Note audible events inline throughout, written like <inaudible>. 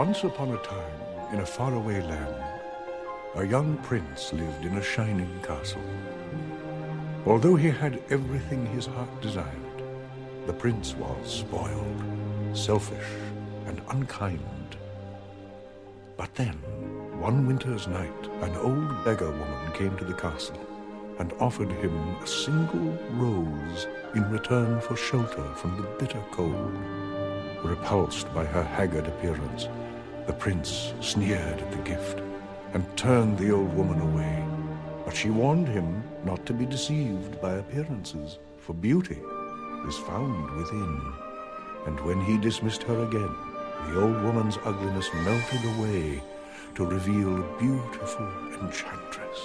Once upon a time, in a faraway land, a young prince lived in a shining castle. Although he had everything his heart desired, the prince was spoiled, selfish, and unkind. But then, one winter's night, an old beggar woman came to the castle and offered him a single rose in return for shelter from the bitter cold. Repulsed by her haggard appearance, the prince sneered at the gift and turned the old woman away. But she warned him not to be deceived by appearances, for beauty is found within. And when he dismissed her again, the old woman's ugliness melted away to reveal a beautiful enchantress.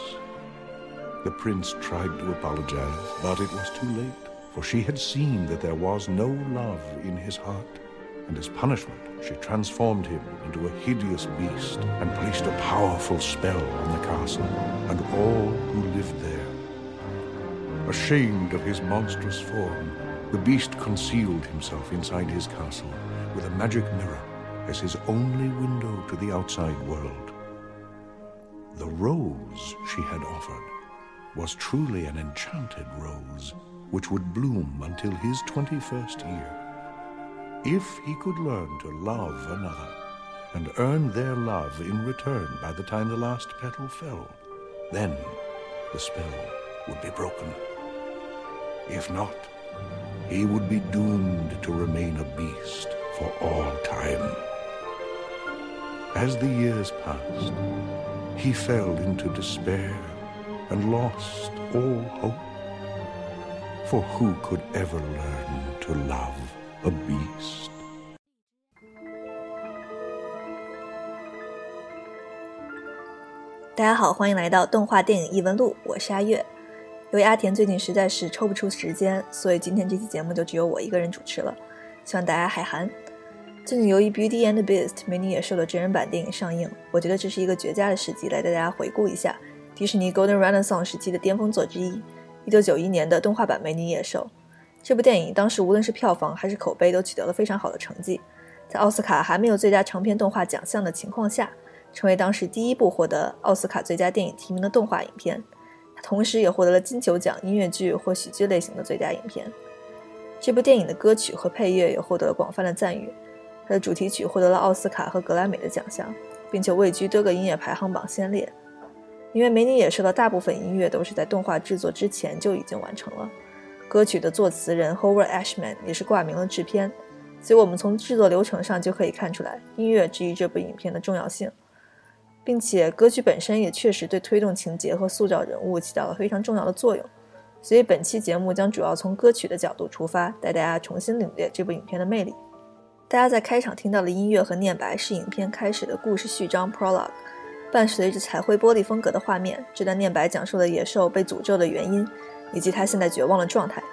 The prince tried to apologize, but it was too late, for she had seen that there was no love in his heart and as punishment, she transformed him into a hideous beast and placed a powerful spell on the castle and all who lived there. Ashamed of his monstrous form, the beast concealed himself inside his castle with a magic mirror as his only window to the outside world. The rose she had offered was truly an enchanted rose, which would bloom until his 21st year. If he could learn to love another and earn their love in return by the time the last petal fell, then the spell would be broken. If not, he would be doomed to remain a beast for all time. As the years passed, he fell into despair and lost all hope. For who could ever learn to love a beast? 大家好，欢迎来到动画电影异闻录，我是阿月。由于阿田最近实在是抽不出时间，所以今天这期节目就只有我一个人主持了，希望大家海涵。最近由于《Beauty and the Beast》美女野兽的真人版电影上映，我觉得这是一个绝佳的时机来带大家回顾一下迪士尼 Golden Renaissance 时期的巅峰作之一 ——1991 年的动画版《美女野兽》。这部电影当时无论是票房还是口碑都取得了非常好的成绩，在奥斯卡还没有最佳长片动画奖项的情况下。成为当时第一部获得奥斯卡最佳电影提名的动画影片，它同时也获得了金球奖音乐剧或喜剧类型的最佳影片。这部电影的歌曲和配乐也获得了广泛的赞誉，它的主题曲获得了奥斯卡和格莱美的奖项，并且位居多个音乐排行榜先列。因为《美女野兽》的大部分音乐都是在动画制作之前就已经完成了，歌曲的作词人 Howard Ashman 也是挂名了制片，所以我们从制作流程上就可以看出来音乐之于这部影片的重要性。并且歌曲本身也确实对推动情节和塑造人物起到了非常重要的作用，所以本期节目将主要从歌曲的角度出发，带大家重新领略这部影片的魅力。大家在开场听到的音乐和念白是影片开始的故事序章 （prologue），伴随着彩绘玻璃风格的画面。这段念白讲述了野兽被诅咒的原因，以及他现在绝望的状态。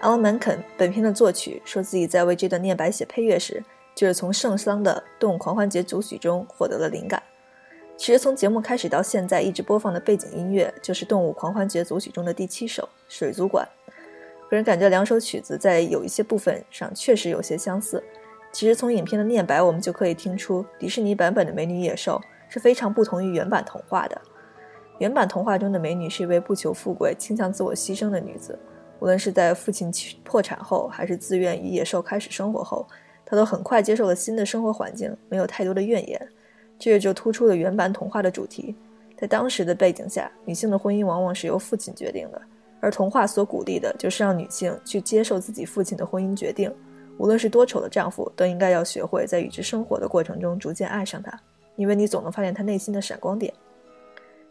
Alan Menken 本片的作曲说自己在为这段念白写配乐时，就是从圣桑的《动物狂欢节组曲》中获得了灵感。其实从节目开始到现在，一直播放的背景音乐就是《动物狂欢节组曲》中的第七首《水族馆》。个人感觉两首曲子在有一些部分上确实有些相似。其实从影片的念白，我们就可以听出迪士尼版本的美女野兽是非常不同于原版童话的。原版童话中的美女是一位不求富贵、倾向自我牺牲的女子，无论是在父亲破产后，还是自愿与野兽开始生活后，她都很快接受了新的生活环境，没有太多的怨言。这也就突出了原版童话的主题。在当时的背景下，女性的婚姻往往是由父亲决定的，而童话所鼓励的就是让女性去接受自己父亲的婚姻决定。无论是多丑的丈夫，都应该要学会在与之生活的过程中逐渐爱上他，因为你总能发现他内心的闪光点。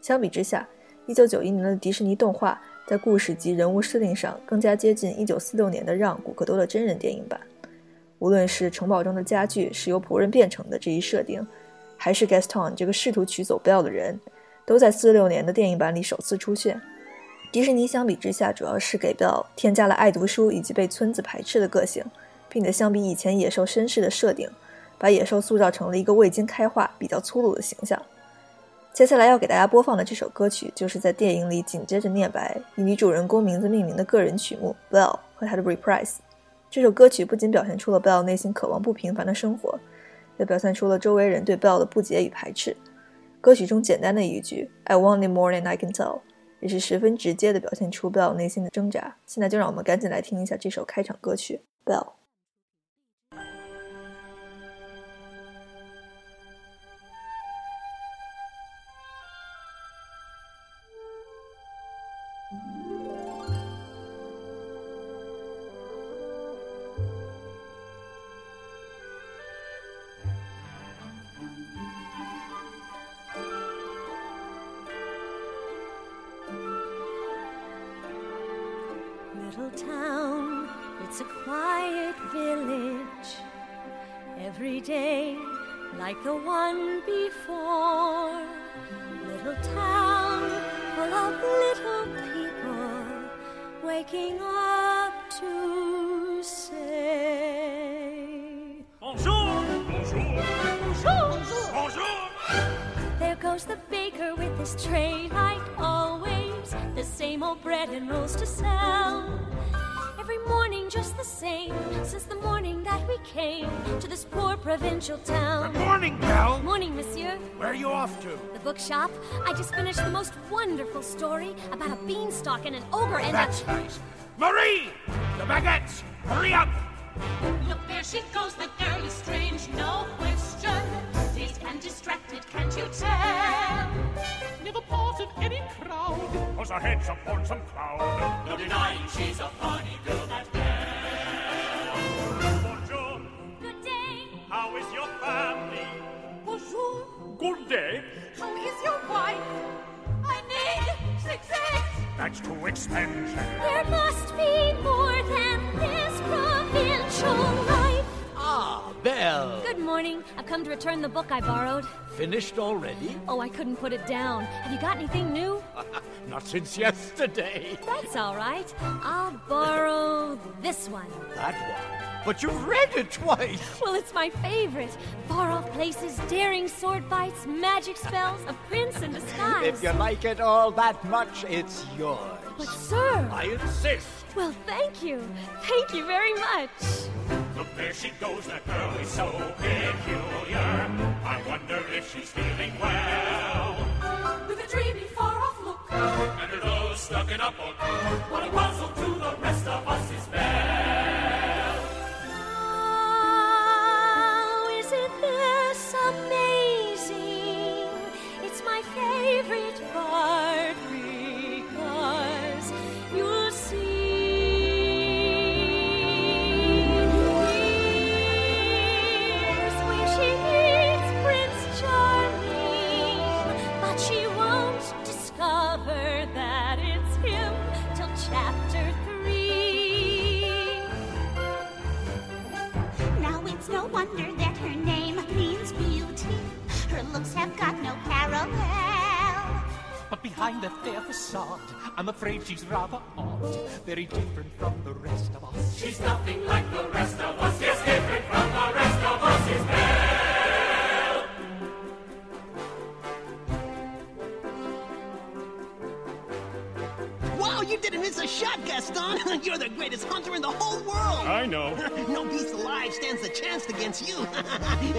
相比之下，1991年的迪士尼动画在故事及人物设定上更加接近1946年的《让·古克多》的真人电影版。无论是城堡中的家具是由仆人变成的这一设定。还是 Gaston 这个试图取走 Bell 的人，都在四六年的电影版里首次出现。迪士尼相比之下，主要是给 Bell 添加了爱读书以及被村子排斥的个性，并且相比以前野兽绅士的设定，把野兽塑造成了一个未经开化、比较粗鲁的形象。接下来要给大家播放的这首歌曲，就是在电影里紧接着念白、以女主人公名字命名的个人曲目《Bell》和她的 Reprise。这首歌曲不仅表现出了 Bell 内心渴望不平凡的生活。也表现出了周围人对 Bell 的不解与排斥。歌曲中简单的一句 "I want it more than I can tell"，也是十分直接的表现出 Bell 内心的挣扎。现在就让我们赶紧来听一下这首开场歌曲《Bell》。Quiet village. Every day, like the one before. Little town full of little people waking up to say Bonjour! Bonjour! Bonjour! Bonjour! There goes the baker with his tray like always. The same old bread and rolls to sell. Every morning just the same since the morning that we came to this poor provincial town. Good morning, Belle. Morning, monsieur. Where are you off to? The bookshop. I just finished the most wonderful story about a beanstalk and an ogre and That's a. nice. Marie! The baguettes! Hurry up! Look, there she goes, the girl is strange, no question. Dazed and distracted, can't you tell? Never part of any crowd. Cause her head's upon some cloud. No denying she's a funny girl, that Bonjour! Good day. How is your family? Bonjour, Good day. how is your wife? I need six eggs. That's too expensive. There must be more than this morning. I've come to return the book I borrowed. Finished already? Oh, I couldn't put it down. Have you got anything new? <laughs> Not since yesterday. That's all right. I'll borrow this one. That one. But you've read it twice. <laughs> Well, it's my favorite. Far off places, daring sword fights, magic spells, a prince in disguise. If you like it all that much, it's yours. But, sir. I insist. Well, thank you. Thank you very much. Look, there she goes, that girl is so peculiar. I wonder if she's feeling well. With a dreamy, far off look. And her nose stuck in a book. What a puzzle to the rest of us is facade, I'm afraid she's rather odd. Very different from the rest of us. She's nothing like the rest of us. Yes, different from the rest of us is Belle. Wow, you didn't miss a shot, Gaston! <laughs> You're the greatest hunter in the whole world! I know. <laughs> no beast alive stands a chance against you! <laughs>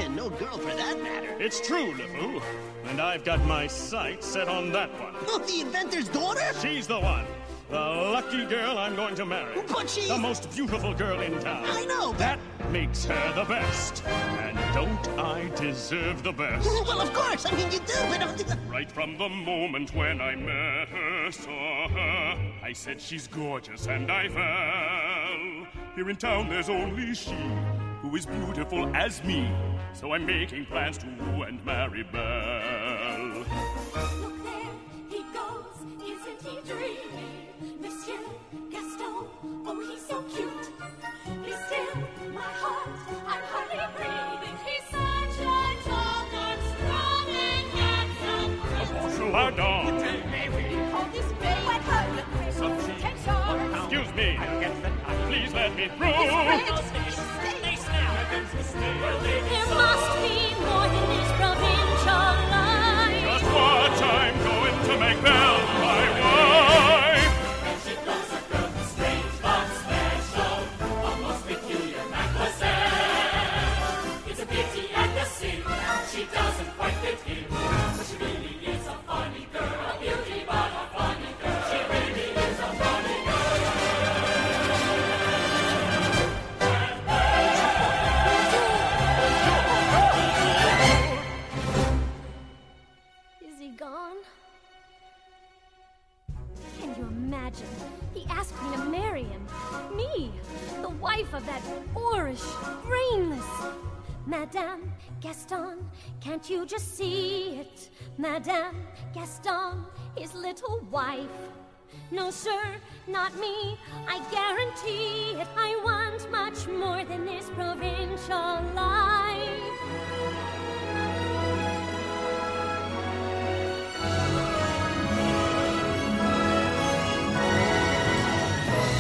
and no girl for that matter. It's true, LeFou. And I've got my sights set on that one. Oh, the inventor's daughter? She's the one. The lucky girl I'm going to marry. But she's... The most beautiful girl in town. I know, but... That makes her the best. And don't I deserve the best? <laughs> Well, of course! I mean, you do, but... Right from the moment when I met her, saw her, I said she's gorgeous and I fell. Here in town there's only she who is beautiful as me. So I'm making plans to woo and marry Belle. Look there, he goes. Isn't he dreamy? Monsieur Gaston, oh, he's so cute. He's still my heart. I'm hardly breathing. He's such a tall, dark, strong, and handsome. Bonjour. We call this babe. What hurt you, Some Chris? cheese. Take some. Excuse me. I'll get the Please let me through. Wife. No, sir, not me. I guarantee it. I want much more than this provincial life.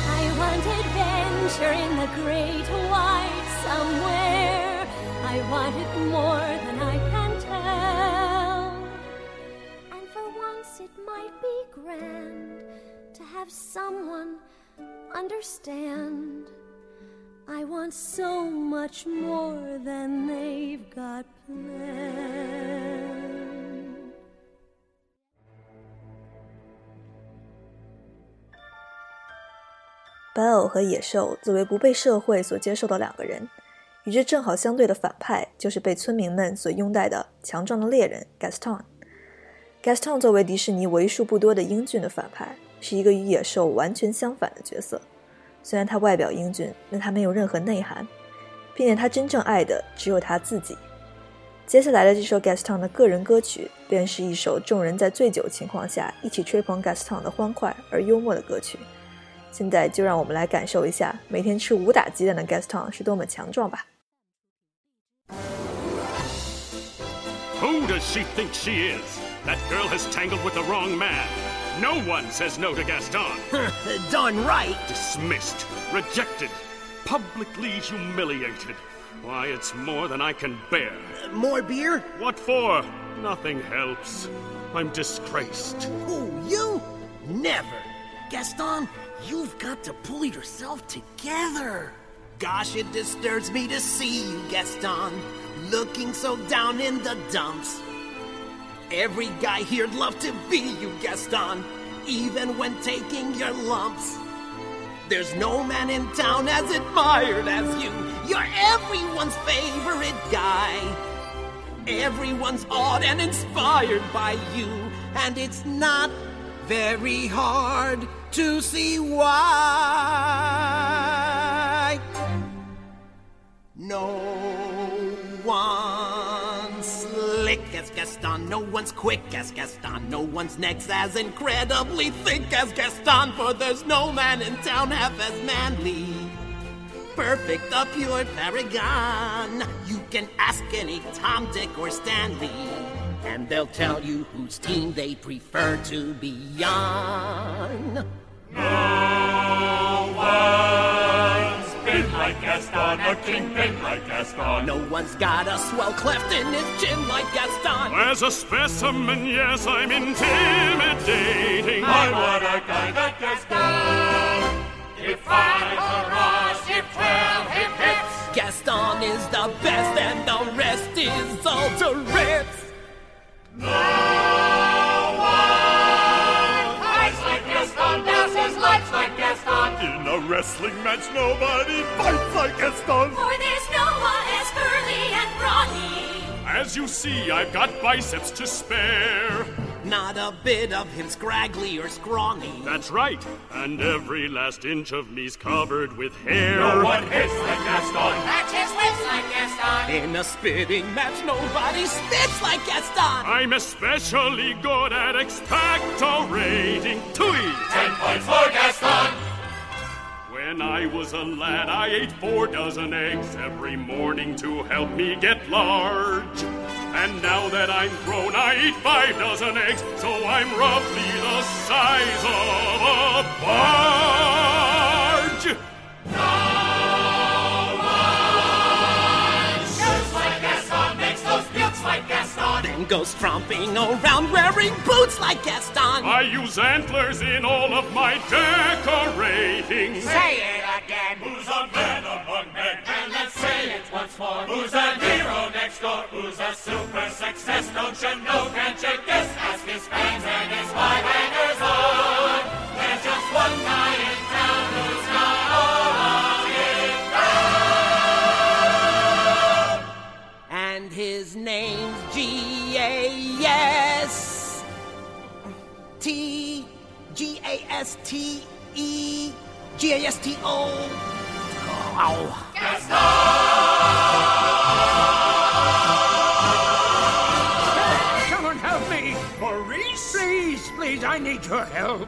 I want adventure in the great white somewhere. I want it more than I can it might be grand to have someone understand. I want so much more than they've got planned. 白偶和野兽作为不被社会所接受的两个人，与之正好相对的反派就是被村民们所拥戴的强壮的猎人 Gaston。Gaston 作为迪士尼为数不多的英俊的反派，是一个与野兽完全相反的角色。虽然他外表英俊，但他没有任何内涵，并且他真正爱的只有他自己。接下来的这首 Gaston 的个人歌曲，便是一首众人在醉酒情况下一起吹捧 Gaston 的欢快而幽默的歌曲。现在就让我们来感受一下每天吃五打鸡蛋的 Gaston 是多么强壮吧。Who does she think she is? That girl has tangled with the wrong man. No one says no to Gaston. <laughs> Darn right. Dismissed, rejected, publicly humiliated. Why, it's more than I can bear. Uh, more beer? What for? Nothing helps. I'm disgraced. Who, you? Never. Gaston, you've got to pull yourself together. Gosh, it disturbs me to see you, Gaston, looking so down in the dumps. Every guy here'd love to be you, Gaston, even when taking your lumps. There's no man in town as admired as you. You're everyone's favorite guy. Everyone's awed and inspired by you, and it's not very hard to see why. No as Gaston, no one's quick as Gaston, no one's neck's as incredibly thick as Gaston, for there's no man in town half as manly. Perfect, a pure paragon. You can ask any Tom, Dick, or Stanley, and they'll tell you whose team they prefer to be on. No been like Gaston, a kingpin like Gaston. No one's got a swell cleft in his chin like Gaston. As a specimen, yes, I'm intimidating. I want a guy like Gaston. If five hurrahs, if twelve hip hips. Gaston is the best, and the rest is all Tourette's. No like Gaston. In a wrestling match, nobody fights like Gaston. For there's no one as burly and brawny. As you see, I've got biceps to spare. Not a bit of him scraggly or scrawny. That's right, and every last inch of me's covered with hair. No one hits like Gaston. Matches lips like Gaston. In a spitting match, nobody spits like Gaston. I'm especially good at expectorating. Tui! Ten points for Gaston. When I was a lad, I ate four dozen eggs every morning to help me get large. And now that I'm grown, I eat five dozen eggs, so I'm roughly the size of a barge. Like Gaston. Then goes tromping around wearing boots like Gaston. I use antlers in all of my decorating. Say it again. Who's a man among men? And let's say it once more. Who's a hero next door? Who's a superstar? success? don't you know, can't you guess? Ask his fans and his wife hangers on. There's just one guy S T E G A S T O. Ow. Someone help me! Maurice? Please, please, I need your help.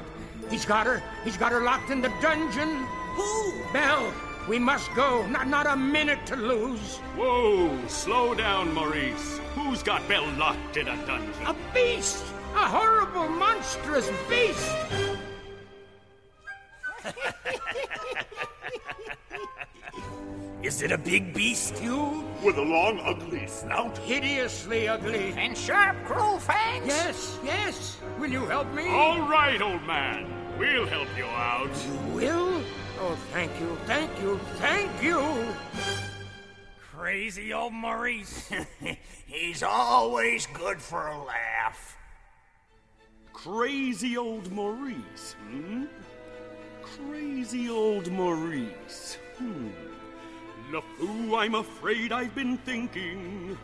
He's got her. He's got her locked in the dungeon. Who? Belle, we must go. Not, not a minute to lose. Whoa, slow down, Maurice. Who's got Belle locked in a dungeon? A beast! A horrible, monstrous beast! Is it a big beast? You With a long, ugly snout? hideously ugly. And sharp, cruel fangs? Yes, yes. Will you help me? All right, old man. We'll help you out. You will? Oh, thank you, thank you, thank you. Crazy old Maurice. <laughs> He's always good for a laugh. Crazy old Maurice, hmm? Crazy old Maurice. Hmm. LeFou, I'm afraid I've been thinking.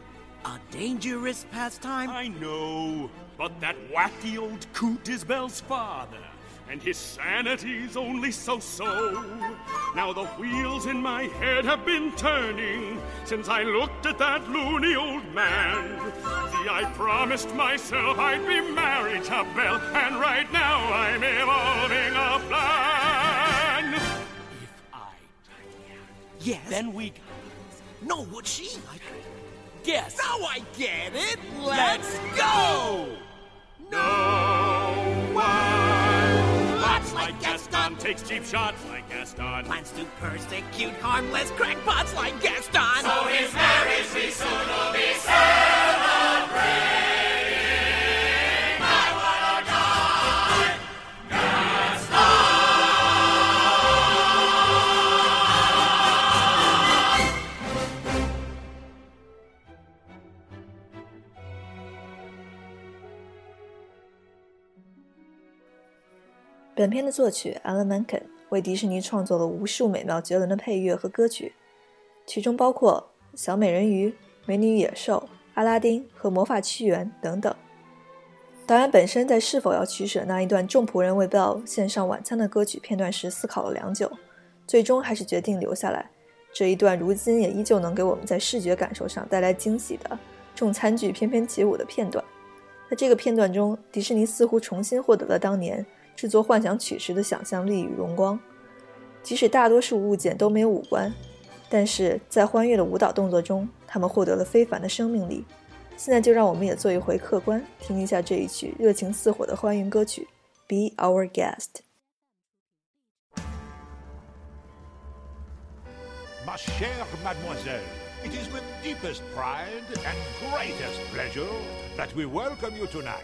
A dangerous pastime? I know, but that wacky old coot is Belle's father, and his sanity's only so-so. Now the wheels in my head have been turning since I looked at that loony old man. See, I promised myself I'd be married to Belle, and right now I'm evolving a plan. Yes. then we No, would she? I guess. Now I get it. Let's go. No one Lots like Gaston takes cheap shots like Gaston. Plans to persecute harmless crackpots like Gaston. So his marriage we soon will be celebrating. 本片的作曲 Alan Menken 为迪士尼创作了无数美妙绝伦的配乐和歌曲，其中包括《小美人鱼》《美女与野兽》《阿拉丁》和《魔法屈原》等等。导演本身在是否要取舍那一段众仆人为 Bell 献上晚餐的歌曲片段时思考了良久，最终还是决定留下来。这一段如今也依旧能给我们在视觉感受上带来惊喜的众餐具翩翩起舞的片段。在这个片段中，迪士尼似乎重新获得了当年制作幻想曲时的想象力与荣光。即使大多数物件都没有五官，但是在欢悦的舞蹈动作中，他们获得了非凡的生命力。现在就让我们也做一回客官，听一下这一曲热情似火的欢迎歌曲《Be Our Guest》。Ma chère mademoiselle, it is with deepest pride and greatest pleasure that we welcome you tonight.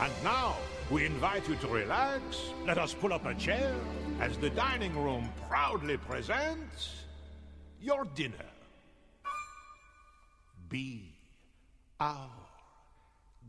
And now, we invite you to relax. Let us pull up a chair as the dining room proudly presents your dinner. Be our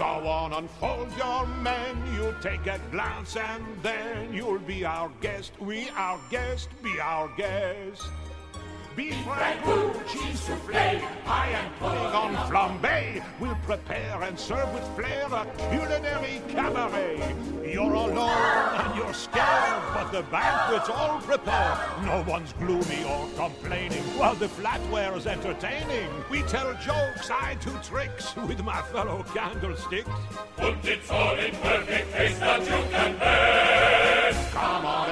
Go on, unfold your menu, take a glance, and then you'll be our guest. We, our guest, be our guest. Beef ragout, cheese soufflé, pie and pudding on flambe. We'll prepare and serve with flair a culinary cabaret. You're alone and you're scared, but the banquet's all prepared. No one's gloomy or complaining, while the flatware's entertaining. We tell jokes, I do tricks with my fellow candlesticks. Put it all in perfect taste that you can bear. Come on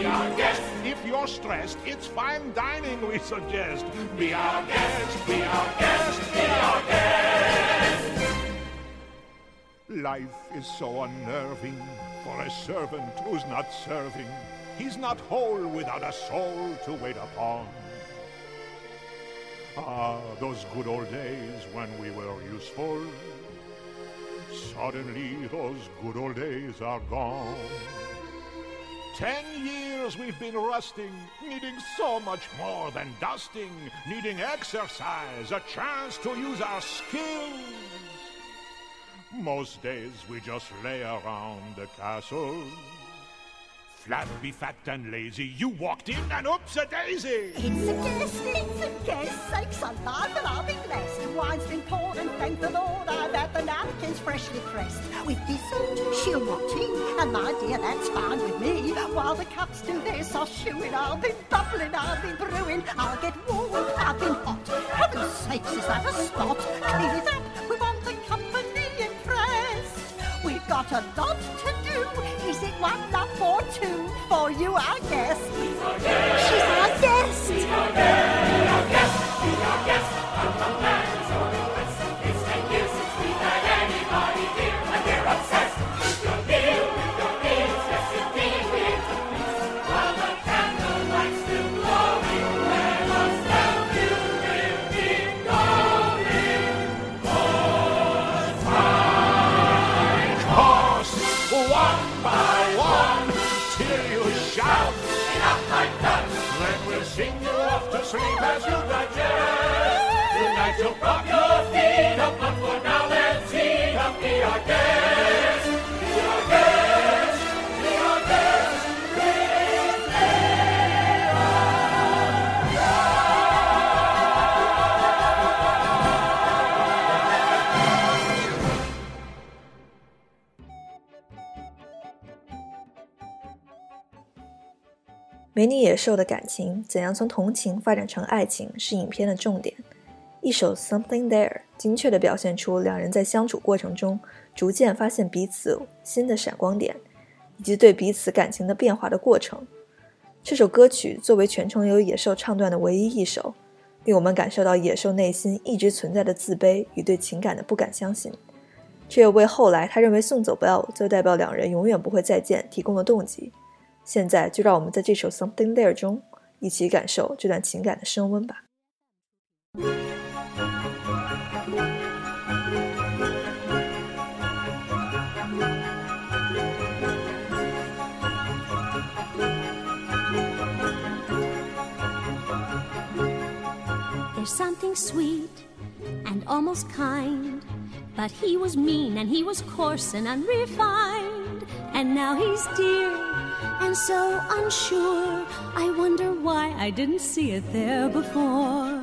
be our guest. If you're stressed, it's fine dining we suggest. Be our guest, be our guest, be our guest. Life is so unnerving for a servant who's not serving. He's not whole without a soul to wait upon. Ah, those good old days when we were useful. Suddenly, those good old days are gone. Ten years we've been rusting, needing so much more than dusting, needing exercise, a chance to use our skills. Most days we just lay around the castle. Flabby, fat, and lazy, you walked in and oops a daisy! It's a guest, it's a guest, sakes alive and I'll be blessed. Wine's been poured and thank the Lord ah, I've had the napkins freshly pressed. With dessert, she'll want tea, and my dear, that's fine with me. While the cups do their soft shoeing, I'll be bubbling, I'll be brewing, I'll get warm, I've been hot. Heaven's sakes, is that a spot? Clean it up, we want the company impressed. We've got a lot to. Is it one or two for you, our guest? She's our guest. She's our guest. Course, 美女野兽的感情怎样从同情发展成爱情，是影片的重点。一首《Something There》精确地表现出两人在相处过程中逐渐发现彼此新的闪光点，以及对彼此感情的变化的过程。这首歌曲作为全程由野兽唱段的唯一一首，令我们感受到野兽内心一直存在的自卑与对情感的不敢相信，这也为后来他认为送走 Bell 就代表两人永远不会再见提供了动机。现在就让我们在这首《Something There》中一起感受这段情感的升温吧。Something sweet and almost kind. But he was mean and he was coarse and unrefined. And now he's dear and so unsure. I wonder why I didn't see it there before.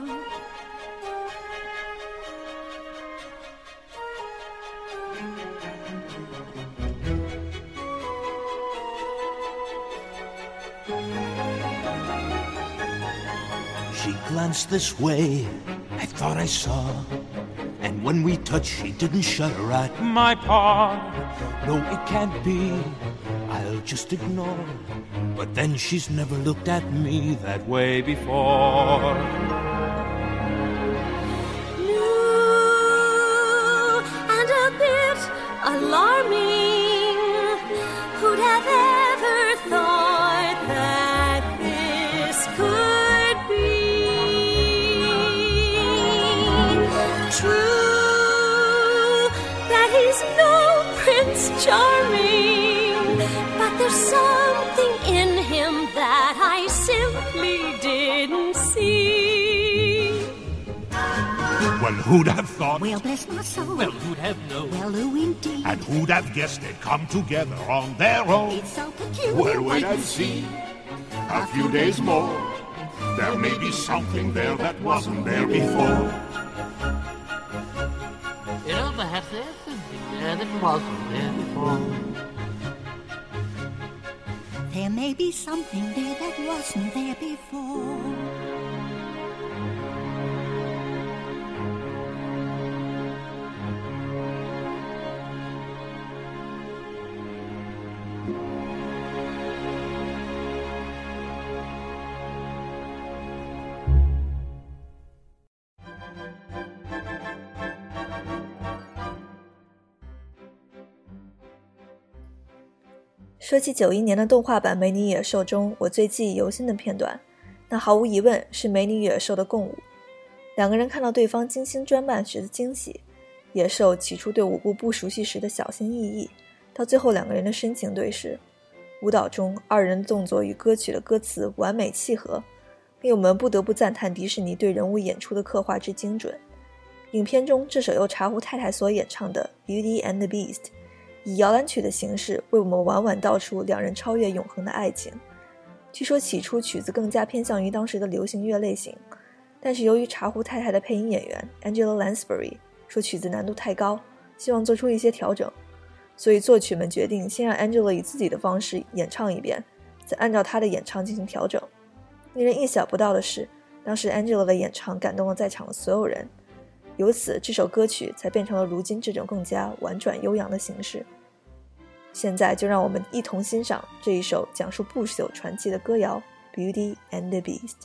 This way, I thought I saw. And when we touched, she didn't shudder at my paw. No, it can't be, I'll just ignore. But then she's never looked at me that way before. Well, who'd have thought? Well, bless my soul. Well, who'd have known? Well, who indeed? And who'd have guessed they'd come together on their own? It's so peculiar. Well, wait and see. A few days more. There may be something there that wasn't there before. You know, perhaps there's something there that wasn't there before. There may be something there that wasn't there before. 说起九一年的动画版《美女野兽》中，我最记忆犹新的片段，那毫无疑问是美女与野兽的共舞。两个人看到对方精心装扮时的惊喜，野兽起初对舞步不熟悉时的小心翼翼，到最后两个人的深情对视。舞蹈中，二人动作与歌曲的歌词完美契合，令我们不得不赞叹迪士尼对人物演出的刻画之精准。影片中这首由茶壶太太所演唱的《Beauty and the Beast》，以摇篮曲的形式为我们婉婉道出两人超越永恒的爱情。据说起初曲子更加偏向于当时的流行乐类型，但是由于茶壶太太的配音演员 Angela Lansbury 说曲子难度太高，希望做出一些调整。所以作曲们决定先让 Angela 以自己的方式演唱一遍，再按照她的演唱进行调整。令人意想不到的是，当时 Angela 的演唱感动了在场的所有人，由此这首歌曲才变成了如今这种更加婉转悠扬的形式。现在就让我们一同欣赏这一首讲述不朽传奇的歌谣《Beauty and the Beast》。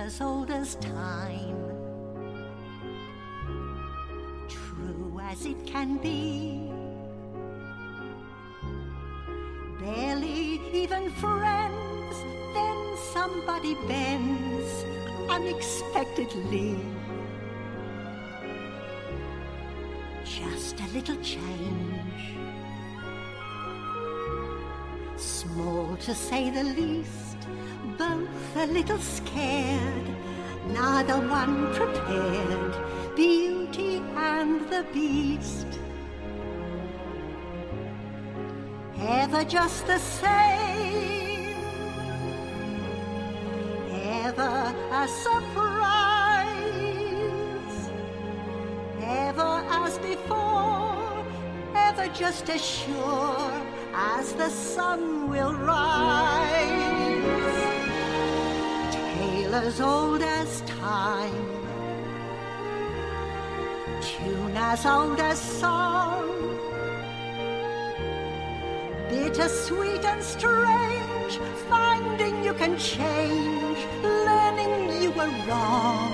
As old as time, true as it can be. Barely even friends, then somebody bends unexpectedly. Just a little change, small to say the least both a little scared, neither one prepared. Beauty and the Beast. Ever just the same, ever a surprise, ever as before, ever just as sure as the sun will rise tale as old as time, tune as old as song, bitter, sweet, and strange, finding you can change, learning you were wrong.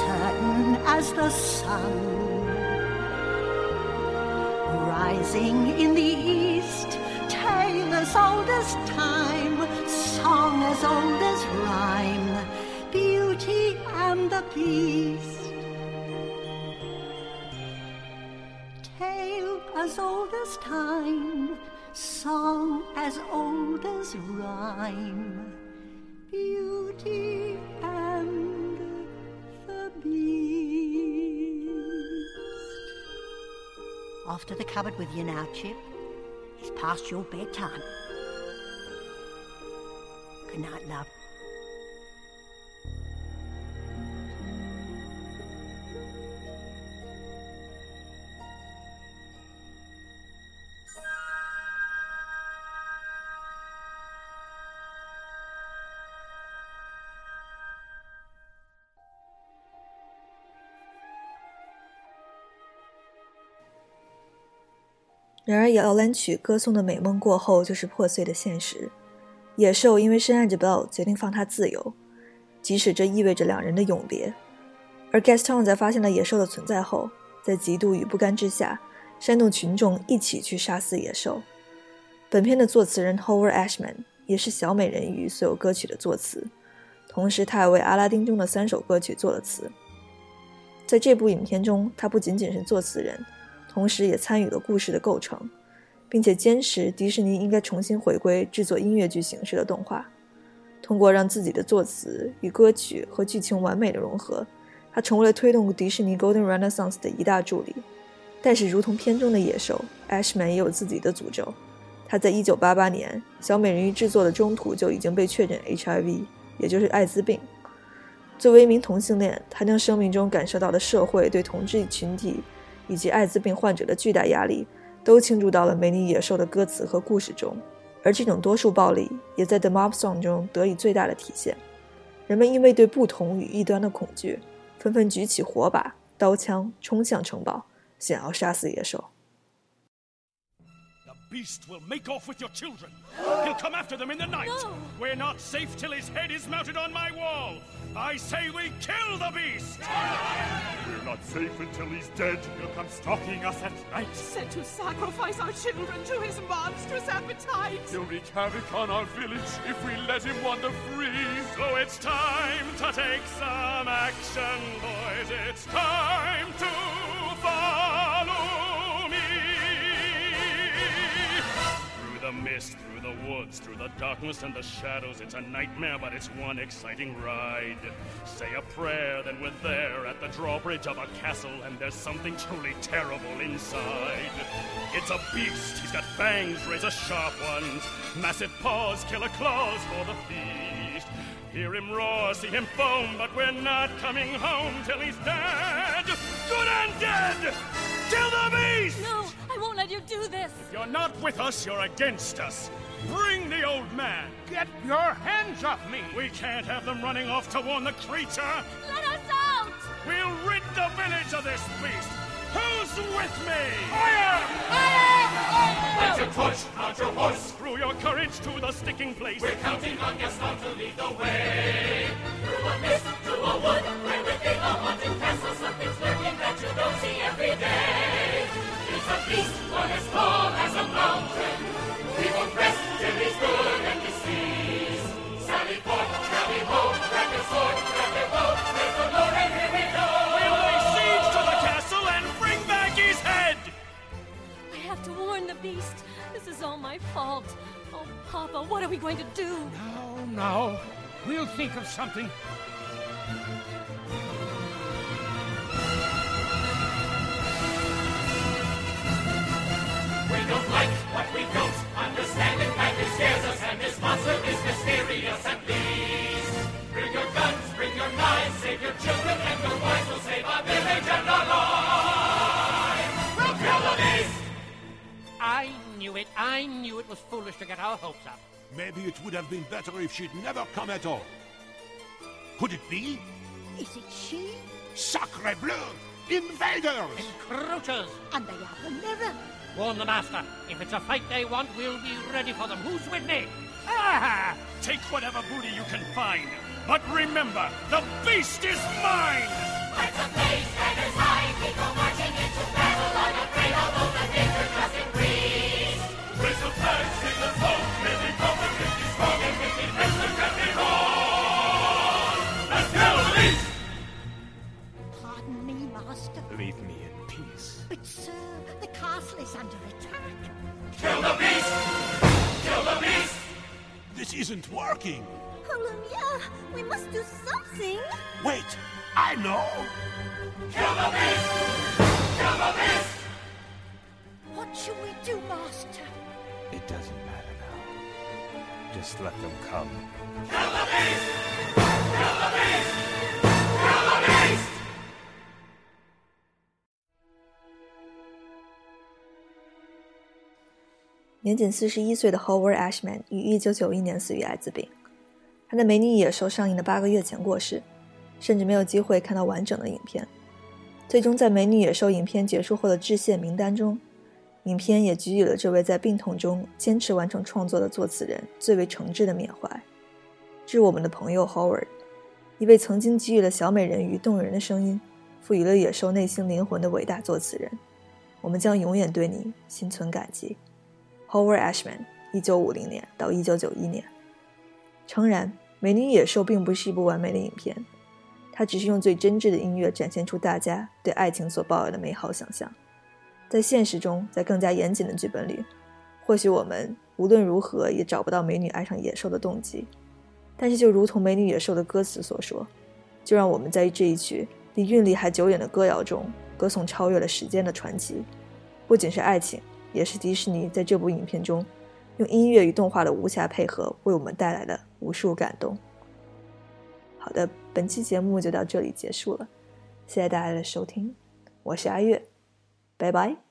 Certain as the sun, rising in the east tale as old as time, song as old as rhyme, Beauty and the Beast. Tale as old as time, song as old as rhyme, Beauty and the Beast. Off to the cupboard with you now, Chip. It's past your bedtime. Good night, love. 然而，摇篮曲歌颂的美梦过后就是破碎的现实。野兽因为深爱着 Bell，决定放他自由，即使这意味着两人的永别。而 Gaston 在发现了野兽的存在后，在嫉妒与不甘之下，煽动群众一起去杀死野兽。本片的作词人 Howard Ashman 也是《小美人鱼》所有歌曲的作词，同时他还为《阿拉丁》中的三首歌曲作了词。在这部影片中，他不仅仅是作词人。同时也参与了故事的构成，并且坚持迪士尼应该重新回归制作音乐剧形式的动画。通过让自己的作词与歌曲和剧情完美的融合，他成为了推动迪士尼 Golden Renaissance 的一大助力。但是，如同片中的野兽，Ashman 也有自己的诅咒。他在1988年《小美人鱼》制作的中途就已经被确诊 HIV，也就是艾滋病。作为一名同性恋，他将生命中感受到的社会对同志群体。以及艾滋病患者的巨大压力，都倾注到了《美女野兽》的歌词和故事中，而而这种多数暴力也在《The Mob Song》中得以最大的体现。人们因为对不同与异端的恐惧，纷纷举起火把、刀枪，冲向城堡，想要杀死野兽。beast will make off with your children. He'll come after them in the night. We're not safe till his head is mounted on my wall. I say we kill the beast. Not safe until he's dead. He'll come stalking us at night. Said to sacrifice our children to his monstrous appetite. He'll wreak havoc on our village if we let him wander free. So it's time to take some action, boys. It's time to the mist, through the woods, through the darkness and the shadows, it's a nightmare, but it's one exciting ride. Say a prayer, then we're there at the drawbridge of a castle, and there's something truly terrible inside. It's a beast. He's got fangs, razor sharp ones, massive paws, killer claws for the feast. Hear him roar, see him foam, but we're not coming home till he's dead. Good and dead! Kill the beast! No, I won't let you do this. If you're not with us, you're against us. Bring the old man. Get your hands off me! We can't have them running off to warn the creature. Let us out! We'll rid the village of this beast. Who's with me? Fire! Fire! Let your torch, mount your horse. Through your courage to the sticking place. We're counting on Gaston to lead the way. Through a mist, warn beast. This is all my fault. Oh, Papa, what are we going to do? Oh, no. We'll think of something. We don't like what we don't understand. In fact, it scares us, and this monster is mysterious and please. Bring your guns, bring your knives, save your children and your wives. We'll save our village and our lives. I knew it. I knew it was foolish to get our hopes up. Maybe it would have been better if she'd never come at all. Could it be? Is it she? Sacre bleu! Invaders! Encroachers! And they have the mirror. Warn the master. If it's a fight they want, we'll be ready for them. Who's with me? Ah! Take whatever booty you can find. But remember, the beast is mine! Lights ablaze, banners This isn't working. Columbia, we must do something. Wait, I know. Kill the beast! Kill the beast! What shall we do, Master? It doesn't matter now. Just let them come. Kill the beast! 年仅四十一岁的 Howard Ashman 于一九九一年死于艾滋病。他在《美女野兽》上映的八个月前过世，甚至没有机会看到完整的影片。最终，在《美女野兽》影片结束后的致谢名单中，影片也给予了这位在病痛中坚持完成创作的作词人最为诚挚的缅怀。致我们的朋友 Howard，一位曾经给予了小美人鱼动人的声音，赋予了野兽内心灵魂的伟大作词人，我们将永远对你心存感激。Howard Ashman，一九五零年到一九九一年。诚然，《美女野兽》并不是一部完美的影片，它只是用最真挚的音乐展现出大家对爱情所抱有的美好想象。在现实中，在更加严谨的剧本里，或许我们无论如何也找不到美女爱上野兽的动机。但是，就如同《美女野兽》的歌词所说，就让我们在这一曲离韵律还久远的歌谣中，歌颂超越了时间的传奇。不仅是爱情，也是迪士尼在这部影片中用音乐与动画的无暇配合为我们带来的无数感动。好的，本期节目就到这里结束了，谢谢大家的收听，我是阿月，拜拜。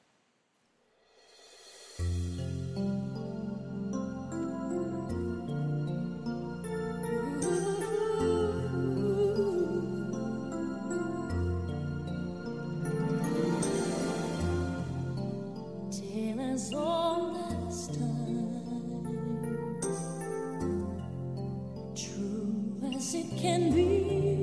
as it can be.